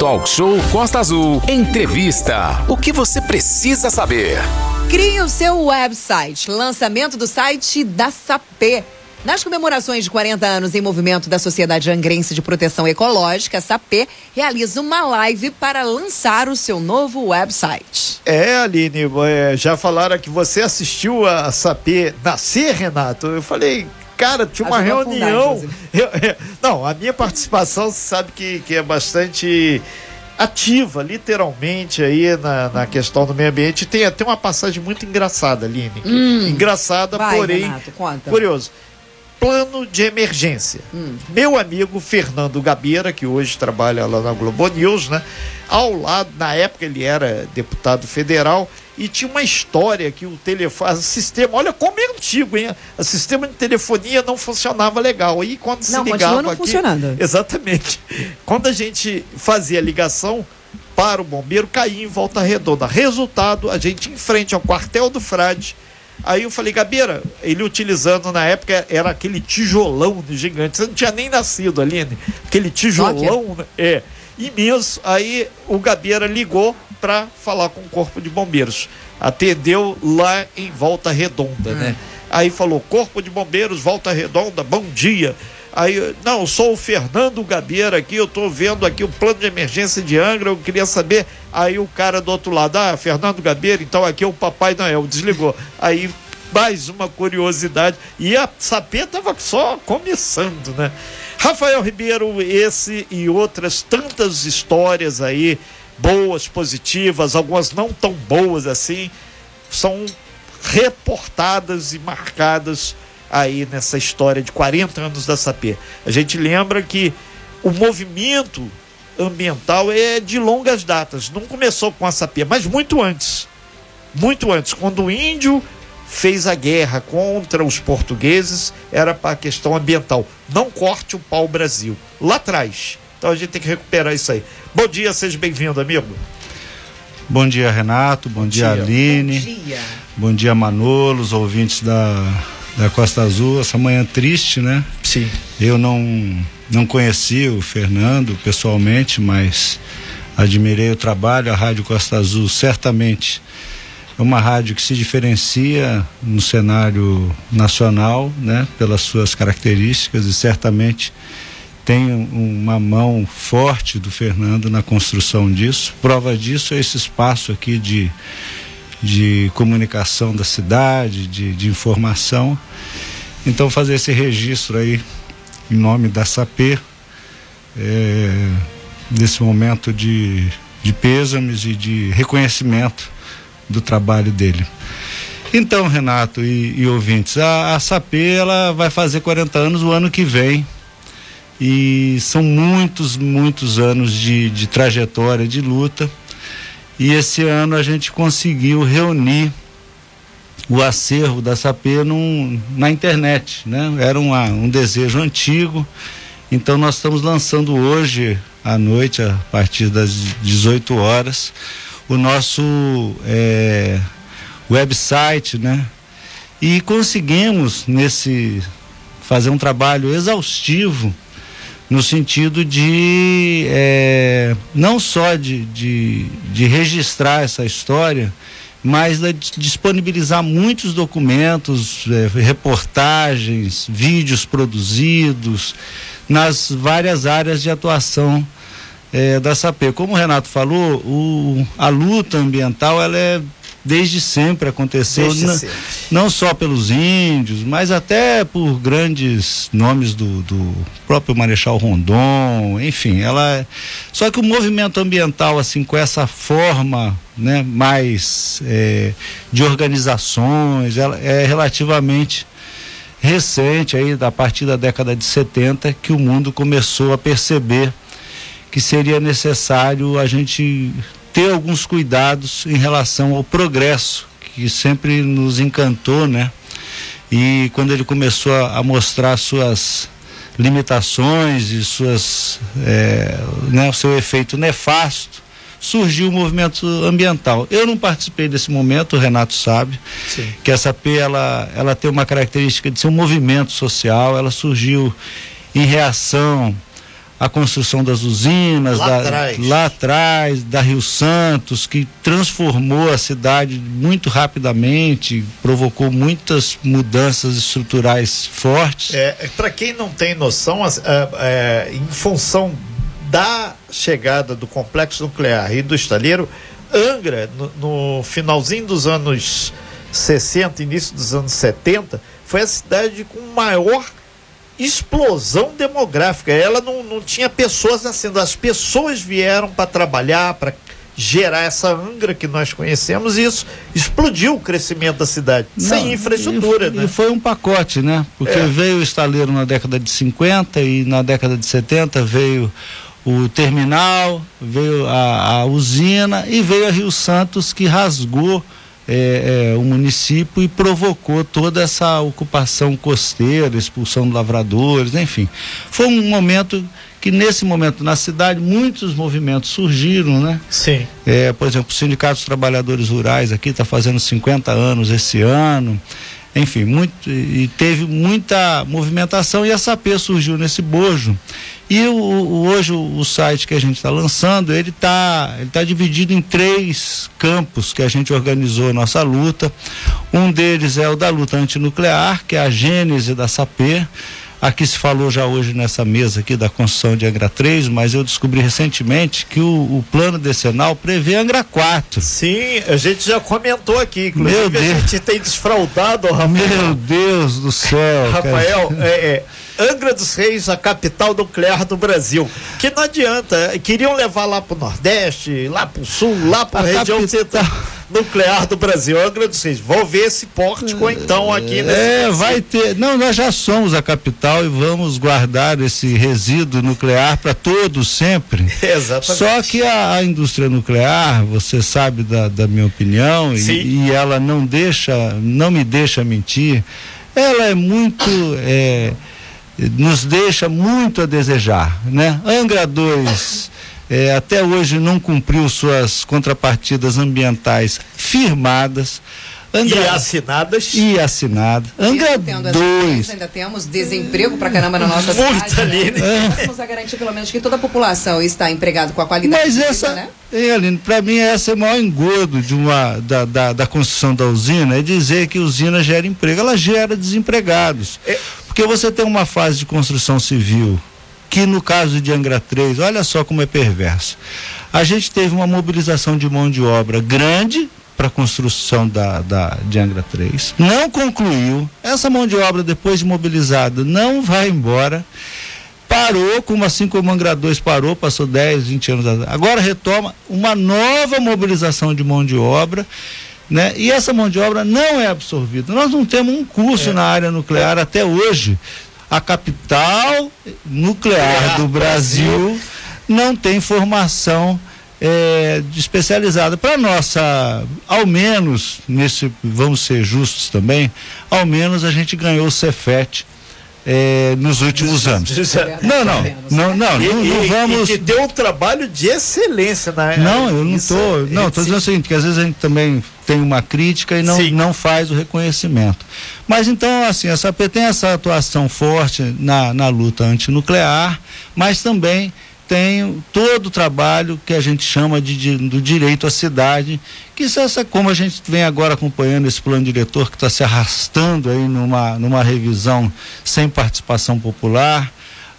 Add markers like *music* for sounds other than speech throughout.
Talk Show Costa Azul. Entrevista. O que você precisa saber? Crie o seu website. Lançamento do site da SAP. Nas comemorações de 40 anos em movimento da Sociedade Angrense de Proteção Ecológica, a SAP realiza uma live para lançar o seu novo website. É, Aline, é, já falaram que você assistiu a SAP nascer, Renato. Eu falei, cara, tinha uma reunião. Eu, eu, não, a minha participação, você sabe que, que é bastante ativa, literalmente, aí na, na questão do meio ambiente. Tem até uma passagem muito engraçada, Aline. Hum, engraçada, vai, porém. Renato, curioso plano de emergência. Hum. Meu amigo Fernando Gabeira, que hoje trabalha lá na Globo News, né? Ao lado, na época ele era deputado federal e tinha uma história que o telefone, o sistema, olha como é antigo, hein? O sistema de telefonia não funcionava legal. E quando se não, ligava não aqui, funcionando. exatamente. Quando a gente fazia a ligação para o bombeiro, caía em volta redonda. Resultado, a gente em frente ao quartel do Frade, Aí eu falei, Gabeira, ele utilizando na época era aquele tijolão gigante. Você não tinha nem nascido, Aline. Aquele tijolão, né? é, imenso. Aí o Gabeira ligou para falar com o Corpo de Bombeiros. Atendeu lá em Volta Redonda, né? Aí falou: Corpo de Bombeiros, Volta Redonda, bom dia. Aí, não, sou o Fernando Gabeira aqui, eu estou vendo aqui o plano de emergência de Angra, eu queria saber. Aí o cara do outro lado, ah, Fernando Gabeira, então aqui é o Papai Noel, desligou. Aí mais uma curiosidade. E a Sapê estava só começando, né? Rafael Ribeiro, esse e outras tantas histórias aí, boas, positivas, algumas não tão boas assim, são reportadas e marcadas aí nessa história de 40 anos da SAP. A gente lembra que o movimento ambiental é de longas datas, não começou com a SAP, mas muito antes. Muito antes, quando o índio fez a guerra contra os portugueses, era para a questão ambiental. Não corte o pau Brasil. Lá atrás. Então a gente tem que recuperar isso aí. Bom dia, seja bem-vindo, amigo. Bom dia, Renato. Bom, bom dia, dia, Aline. Bom dia. Bom dia, Manolo, os ouvintes da da Costa Azul, essa manhã triste, né? Sim. Eu não, não conheci o Fernando pessoalmente, mas admirei o trabalho. A Rádio Costa Azul certamente é uma rádio que se diferencia no cenário nacional, né? Pelas suas características e certamente tem uma mão forte do Fernando na construção disso. Prova disso é esse espaço aqui de de comunicação da cidade, de, de informação. Então fazer esse registro aí em nome da SAP, é, nesse momento de, de pêsames e de reconhecimento do trabalho dele. Então, Renato e, e ouvintes, a, a SAP ela vai fazer 40 anos o ano que vem. E são muitos, muitos anos de, de trajetória, de luta. E esse ano a gente conseguiu reunir o acervo da SAP num, na internet, né? Era uma, um desejo antigo. Então nós estamos lançando hoje à noite, a partir das 18 horas, o nosso é, website, né? E conseguimos nesse fazer um trabalho exaustivo no sentido de é, não só de, de, de, registrar essa história, mas de disponibilizar muitos documentos, é, reportagens, vídeos produzidos nas várias áreas de atuação é, da SAP. Como o Renato falou, o, a luta ambiental ela é desde sempre aconteceu, desde não, sempre. não só pelos índios, mas até por grandes nomes do, do próprio Marechal Rondon, enfim, ela é, só que o movimento ambiental assim com essa forma, né, mais é, de organizações, ela é relativamente recente aí a partir da década de 70 que o mundo começou a perceber que seria necessário a gente ter alguns cuidados em relação ao progresso que sempre nos encantou, né? E quando ele começou a, a mostrar suas limitações e suas, é, né, o seu efeito nefasto, surgiu o movimento ambiental. Eu não participei desse momento, o Renato sabe, Sim. que essa P ela, ela tem uma característica de ser um movimento social, ela surgiu em reação a construção das usinas lá, da, atrás. lá atrás, da Rio Santos, que transformou a cidade muito rapidamente, provocou muitas mudanças estruturais fortes. É, Para quem não tem noção, é, em função da chegada do complexo nuclear e do estaleiro, Angra, no, no finalzinho dos anos 60, início dos anos 70, foi a cidade com maior explosão demográfica. Ela não, não tinha pessoas nascendo, as pessoas vieram para trabalhar, para gerar essa Angra que nós conhecemos e isso explodiu o crescimento da cidade, não, sem infraestrutura. E, né? e foi um pacote, né? Porque é. veio o estaleiro na década de 50 e na década de 70 veio o terminal, veio a, a usina e veio a Rio Santos que rasgou é, é, o município e provocou toda essa ocupação costeira, expulsão de lavradores, enfim. Foi um momento que nesse momento na cidade muitos movimentos surgiram, né? Sim. É, por exemplo, o Sindicato dos Trabalhadores Rurais aqui está fazendo 50 anos esse ano. Enfim, muito, e teve muita movimentação e a SAP surgiu nesse bojo. E o, o, hoje o, site que a gente está lançando, ele está ele tá dividido em três campos que a gente organizou nossa luta. Um deles é o da luta antinuclear, que é a gênese da SAP. Aqui se falou já hoje nessa mesa aqui da construção de Angra 3, mas eu descobri recentemente que o, o plano decenal prevê Angra 4. Sim, a gente já comentou aqui, inclusive Meu Deus. a gente tem desfraudado, Rafael. Meu Deus do céu. *laughs* Rafael, é, é, Angra dos Reis, a capital nuclear do Brasil. Que não adianta, queriam levar lá para o Nordeste, lá para o Sul, lá para a região central nuclear do Brasil. Angra dos Reis. Vão ver esse pórtico então aqui nesse É, Brasil. vai ter. Não, nós já somos a capital e vamos guardar esse resíduo nuclear para todos sempre. *laughs* Exatamente. Só que a, a, indústria nuclear, você sabe da, da minha opinião, e, e, ela não deixa, não me deixa mentir, ela é muito. É, nos deixa muito a desejar, né? Angra 2 é, até hoje não cumpriu suas contrapartidas ambientais firmadas. Angra, e assinadas. E assinadas. Angra 2. Ainda temos desemprego pra caramba na nossa cidade. Muito, Aline. Né? É. Vamos garantir pelo menos que toda a população está empregada com a qualidade Mas vida, essa, né? Ei, Aline, para mim esse é o maior engodo de uma, da, da, da, construção da usina, é dizer que a usina gera emprego. Ela gera desempregados. É. Porque você tem uma fase de construção civil que no caso de Angra 3, olha só como é perverso. A gente teve uma mobilização de mão de obra grande para a construção da, da, de Angra 3. Não concluiu. Essa mão de obra, depois de mobilizada, não vai embora. Parou, como assim como Angra 2 parou, passou 10, 20 anos. Agora retoma uma nova mobilização de mão de obra. Né? E essa mão de obra não é absorvida. Nós não temos um curso é. na área nuclear é. até hoje. A capital nuclear do Brasil não tem formação é, especializada. Para nossa, ao menos, nesse, vamos ser justos também, ao menos a gente ganhou o Cefet. É, nos últimos *laughs* anos. Não, não, não, não, e, não, não vamos. E que deu um trabalho de excelência na Não, eu não estou. Não, estou dizendo o seguinte, que às vezes a gente também tem uma crítica e não, não faz o reconhecimento. Mas então, assim, a SAP tem essa atuação forte na, na luta antinuclear, mas também tem todo o trabalho que a gente chama de, de do direito à cidade, que isso, essa, como a gente vem agora acompanhando esse plano diretor que está se arrastando aí numa, numa revisão sem participação popular,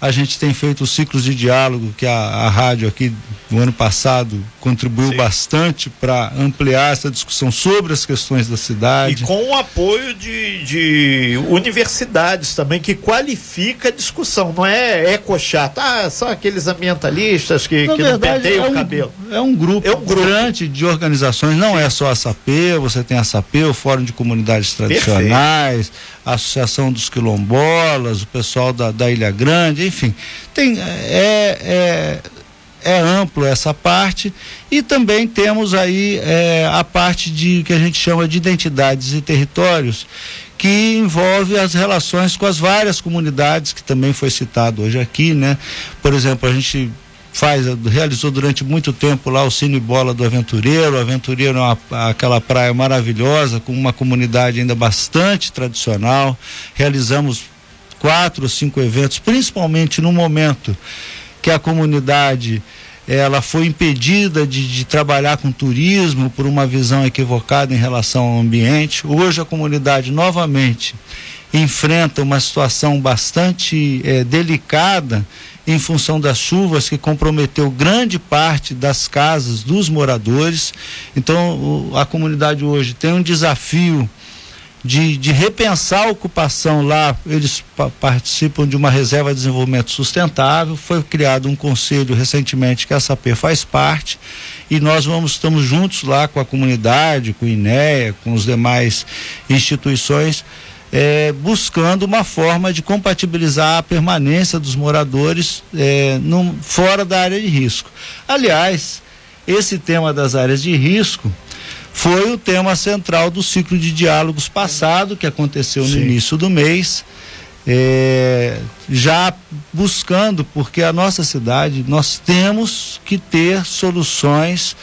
a gente tem feito os ciclos de diálogo que a, a rádio aqui no ano passado contribuiu Sim. bastante para ampliar essa discussão sobre as questões da cidade. E com o apoio de, de universidades também, que qualifica a discussão, não é ecochato, ah, são aqueles ambientalistas que, que não penteiam é um, o cabelo. É um grupo, é um grupo grande de organizações, não Sim. é só a SAP, você tem a SAP, o Fórum de Comunidades Tradicionais, Perfeito. a Associação dos Quilombolas, o pessoal da, da Ilha Grande, enfim, tem é, é, é amplo essa parte e também temos aí é, a parte de que a gente chama de identidades e territórios que envolve as relações com as várias comunidades que também foi citado hoje aqui, né? Por exemplo, a gente faz, realizou durante muito tempo lá o Cine Bola do Aventureiro. O Aventureiro é uma, aquela praia maravilhosa, com uma comunidade ainda bastante tradicional. Realizamos quatro ou cinco eventos, principalmente no momento que a comunidade ela foi impedida de, de, trabalhar com turismo por uma visão equivocada em relação ao ambiente. Hoje a comunidade novamente enfrenta uma situação bastante é, delicada em função das chuvas que comprometeu grande parte das casas dos moradores. Então, o, a comunidade hoje tem um desafio de, de repensar a ocupação lá. Eles pa participam de uma reserva de desenvolvimento sustentável. Foi criado um conselho recentemente que a SAP faz parte e nós vamos estamos juntos lá com a comunidade, com o INEA, com os demais instituições é, buscando uma forma de compatibilizar a permanência dos moradores é, num, fora da área de risco. Aliás, esse tema das áreas de risco foi o tema central do ciclo de diálogos passado, que aconteceu no Sim. início do mês. É, já buscando, porque a nossa cidade, nós temos que ter soluções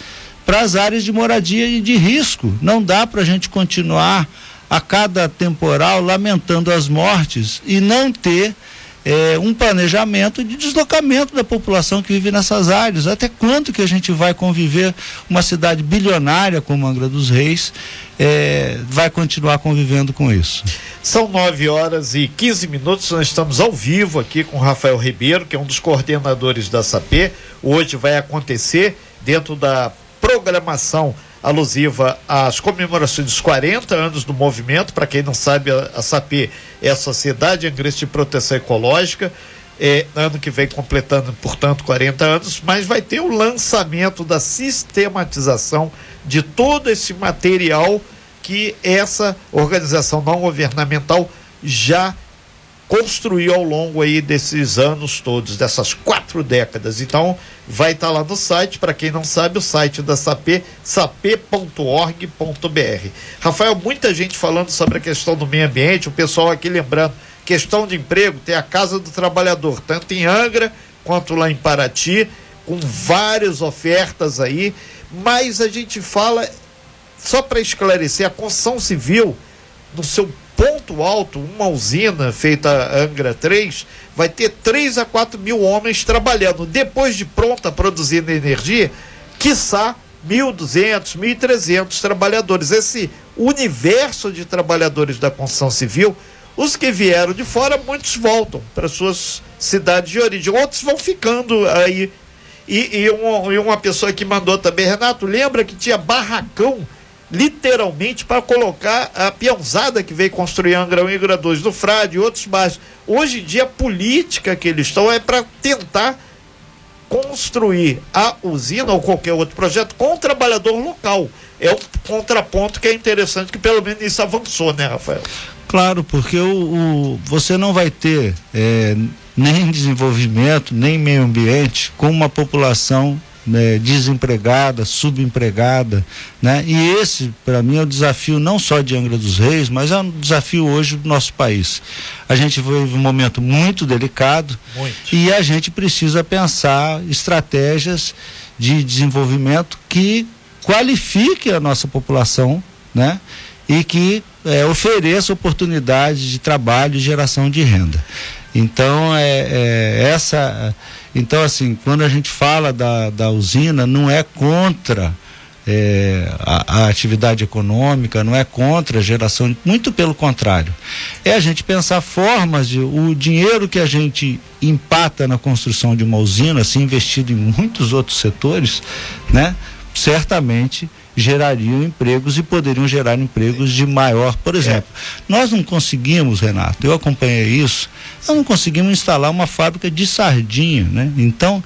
para as áreas de moradia e de risco. Não dá para a gente continuar a cada temporal lamentando as mortes e não ter é, um planejamento de deslocamento da população que vive nessas áreas. Até quanto que a gente vai conviver uma cidade bilionária como Angra dos Reis é, vai continuar convivendo com isso? São 9 horas e 15 minutos. Nós estamos ao vivo aqui com Rafael Ribeiro, que é um dos coordenadores da SAP. Hoje vai acontecer dentro da programação alusiva às comemorações dos 40 anos do movimento. Para quem não sabe, a, a SAP é a Sociedade Angrense de Proteção Ecológica. É, ano que vem completando, portanto, 40 anos, mas vai ter o lançamento da sistematização de todo esse material que essa organização não governamental já construiu ao longo aí desses anos todos, dessas quatro décadas. Então, vai estar tá lá no site, para quem não sabe, o site da SAP, sap.org.br. Rafael, muita gente falando sobre a questão do meio ambiente, o pessoal aqui lembrando, questão de emprego, tem a Casa do Trabalhador, tanto em Angra quanto lá em Paraty, com várias ofertas aí, mas a gente fala, só para esclarecer, a construção civil, no seu ponto alto, uma usina feita Angra 3, vai ter 3 a 4 mil homens trabalhando. Depois de pronta produzindo energia, quiçá 1.200, 1.300 trabalhadores. Esse universo de trabalhadores da construção civil, os que vieram de fora, muitos voltam para suas cidades de origem, outros vão ficando aí. E, e, uma, e uma pessoa que mandou também, Renato, lembra que tinha barracão literalmente para colocar a peãozada que veio construir Angra 1 e Angra 2 do Frade e outros bairros. Hoje em dia a política que eles estão é para tentar construir a usina ou qualquer outro projeto com o trabalhador local. É um contraponto que é interessante, que pelo menos isso avançou, né, Rafael? Claro, porque o, o você não vai ter é, nem desenvolvimento, nem meio ambiente com uma população né, desempregada, subempregada, né? E esse, para mim, é o desafio não só de Angra dos Reis, mas é um desafio hoje do nosso país. A gente vive um momento muito delicado muito. e a gente precisa pensar estratégias de desenvolvimento que qualifique a nossa população, né? E que é, ofereça oportunidades de trabalho e geração de renda. Então, é, é essa então, assim, quando a gente fala da, da usina, não é contra é, a, a, atividade econômica, não é contra a geração, muito pelo contrário. É a gente pensar formas de. O dinheiro que a gente empata na construção de uma usina, assim, investido em muitos outros setores, né? Certamente gerariam empregos e poderiam gerar empregos de maior. Por exemplo, é. nós não conseguimos, Renato, eu acompanhei isso, nós não conseguimos instalar uma fábrica de sardinha, né? Então,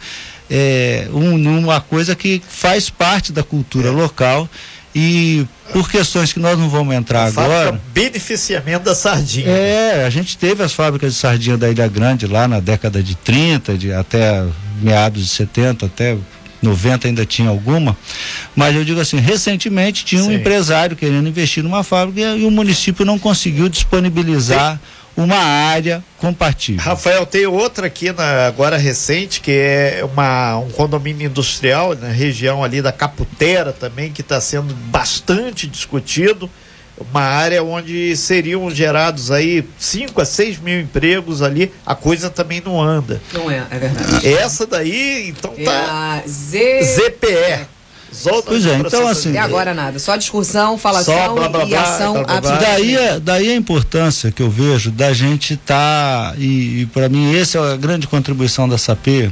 é um, uma coisa que faz parte da cultura é. local e por questões que nós não vamos entrar a agora. Beneficiamento da sardinha. É, a gente teve as fábricas de sardinha da Ilha Grande lá na década de 30, de até meados de 70, até 90 ainda tinha alguma, mas eu digo assim, recentemente tinha um Sim. empresário querendo investir numa fábrica e, e o município não conseguiu disponibilizar uma área compatível. Rafael, tem outra aqui na, agora recente, que é uma, um condomínio industrial na região ali da Caputera também, que está sendo bastante discutido. Uma área onde seriam gerados aí 5 a 6 mil empregos ali, a coisa também não anda. Não é, é verdade. Essa daí, então É tá. a Z... ZPE. Pois é, então, assim, Até agora nada, só discussão, falação Só blá, blá, e blá, ação blá, blá, blá. absolutamente. Daí, a- daí a importância que eu vejo da gente estar, e, e para mim essa é a grande contribuição da SAP,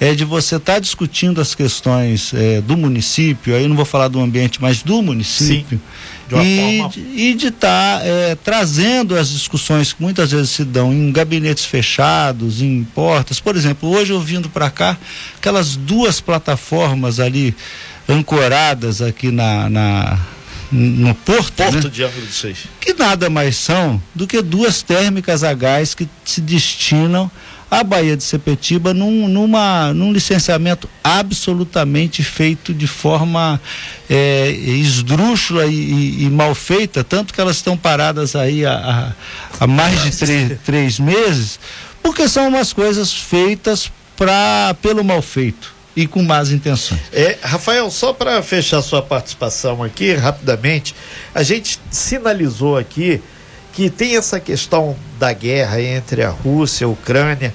é de você estar discutindo as questões eh, do município, aí eu não vou falar do ambiente, mas do município, uma e, forma- e de estar eh, trazendo as discussões que muitas vezes se dão em gabinetes fechados, em portas. Por exemplo, hoje eu vindo para cá, aquelas duas plataformas ali ancoradas aqui na, na- no porto, né? Porto de Ângulo dos Seis. que nada mais são do que duas térmicas a gás que se destinam à Baía de Sepetiba num, numa, num licenciamento absolutamente feito de forma é, esdrúxula e, e- e mal feita, tanto que elas estão paradas aí há, há- há mais de três, três meses, porque são umas coisas feitas pra, pelo mal feito e com más intenções. É, Rafael, só para fechar sua participação aqui, rapidamente, a gente sinalizou aqui que tem essa questão da guerra entre a Rússia e a Ucrânia.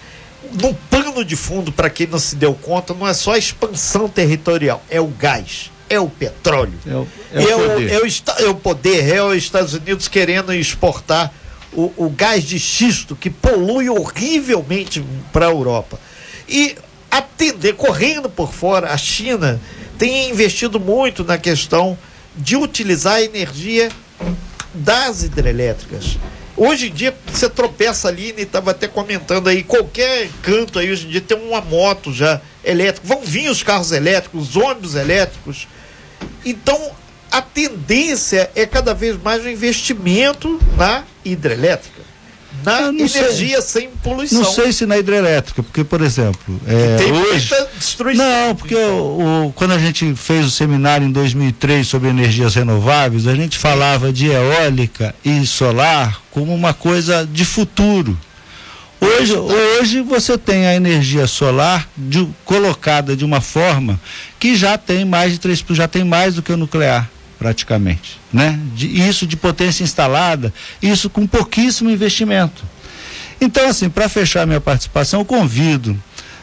No pano de fundo, para quem não se deu conta, não é só a expansão territorial, é o gás, é o petróleo. É o, É, é o o, poder. é o é o poder, é os Estados Unidos querendo exportar o, o gás de xisto que polui horrivelmente para a Europa. E atender, correndo por fora, a China tem investido muito na questão de utilizar a energia das hidrelétricas. Hoje em dia, você tropeça ali, e estava até comentando aí, qualquer canto aí, hoje em dia tem uma moto já elétrica. Vão vir os carros elétricos, os ônibus elétricos. Então, a tendência é cada vez mais o investimento na hidrelétrica, na Eu não sei. energia sem poluição. Não sei se na hidrelétrica, porque, por exemplo, é, Tem hoje. muita destruição. Não, porque o, o- quando a gente fez o seminário em 2003 sobre energias renováveis, a gente falava de eólica e solar como uma coisa de futuro. Hoje, hoje você tem a energia solar de- colocada de uma forma que já tem mais de três, já tem mais do que o nuclear praticamente, né? De, isso de potência instalada, isso com pouquíssimo investimento. Então, assim, para fechar minha participação, eu convido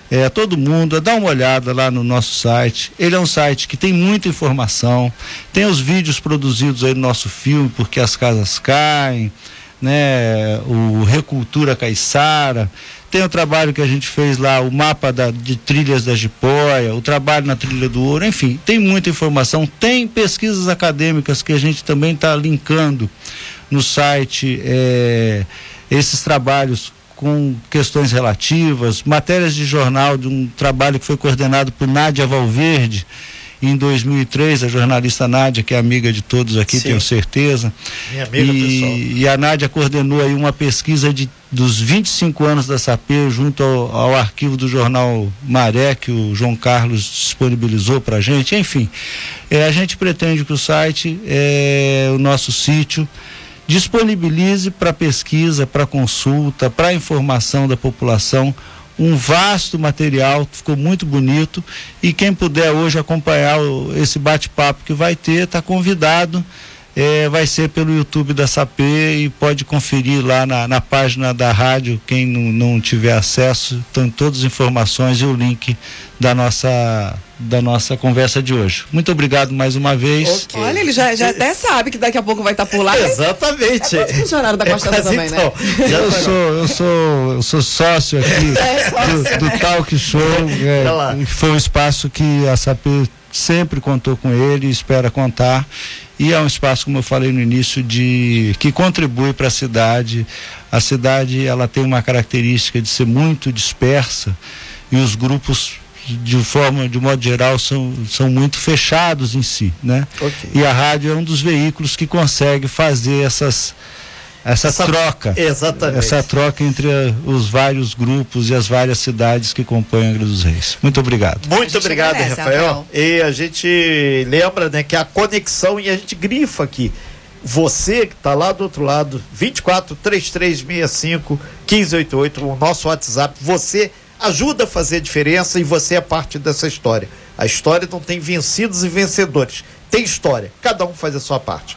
é, todo mundo a dar uma olhada lá no nosso site. Ele é um site que tem muita informação, tem os vídeos produzidos aí no nosso filme, Porque as Casas Caem, né? O Recultura Caiçara. Tem o trabalho que a gente fez lá, o mapa da- de trilhas da Jipoia, o trabalho na trilha do ouro, enfim, tem muita informação. Tem pesquisas acadêmicas que a gente também está linkando no site é, esses trabalhos com questões relativas, matérias de jornal de um trabalho que foi coordenado por Nádia Valverde em 2003, a jornalista Nádia, que é amiga de todos aqui, Sim. tenho certeza. Minha amiga pessoal. E, e a Nádia coordenou aí uma pesquisa de, dos 25 anos da SAP junto ao, ao arquivo do jornal Maré, que o João Carlos disponibilizou para a gente. Enfim, eh, a gente pretende que o site, eh, o nosso sítio, disponibilize para pesquisa, para consulta, para informação da população um vasto material, ficou muito bonito e quem puder hoje acompanhar o- esse bate-papo que vai ter, está convidado. Eh, vai ser pelo YouTube da SAP e pode conferir lá na, na página da rádio. Quem não, não tiver acesso, estão todas as informações e o link da nossa, da nossa conversa de hoje. Muito obrigado mais uma vez. Ok. Olha, ele já, já até sabe que daqui a pouco vai estar por lá. Exatamente. É funcionário da Costa quase também, né? então. Já Eu tá- sou, eu sou, eu sou sócio aqui *laughs* É, sócio, do, do Talk Show. é, e foi um espaço que a SAP sempre contou com ele e espera contar. E é um espaço, como eu falei no início, de que contribui para a cidade. A cidade ela tem uma característica de ser muito dispersa e os grupos de forma de modo geral são, são muito fechados em si, né? Ok. E a rádio é um dos veículos que consegue fazer essas essa, Essa- troca Exatamente. essa troca entre eh, os vários grupos e as várias cidades que compõem Angra dos Reis. Muito obrigado. Muito obrigado, Rafael. Rafael. E a gente lembra, né, que a conexão e a gente grifa aqui. Você que está lá do outro lado, 24 3365 1588, o nosso WhatsApp, você ajuda a fazer a diferença e você é parte dessa história. A história não tem vencidos e vencedores, tem história. Cada um faz a sua parte.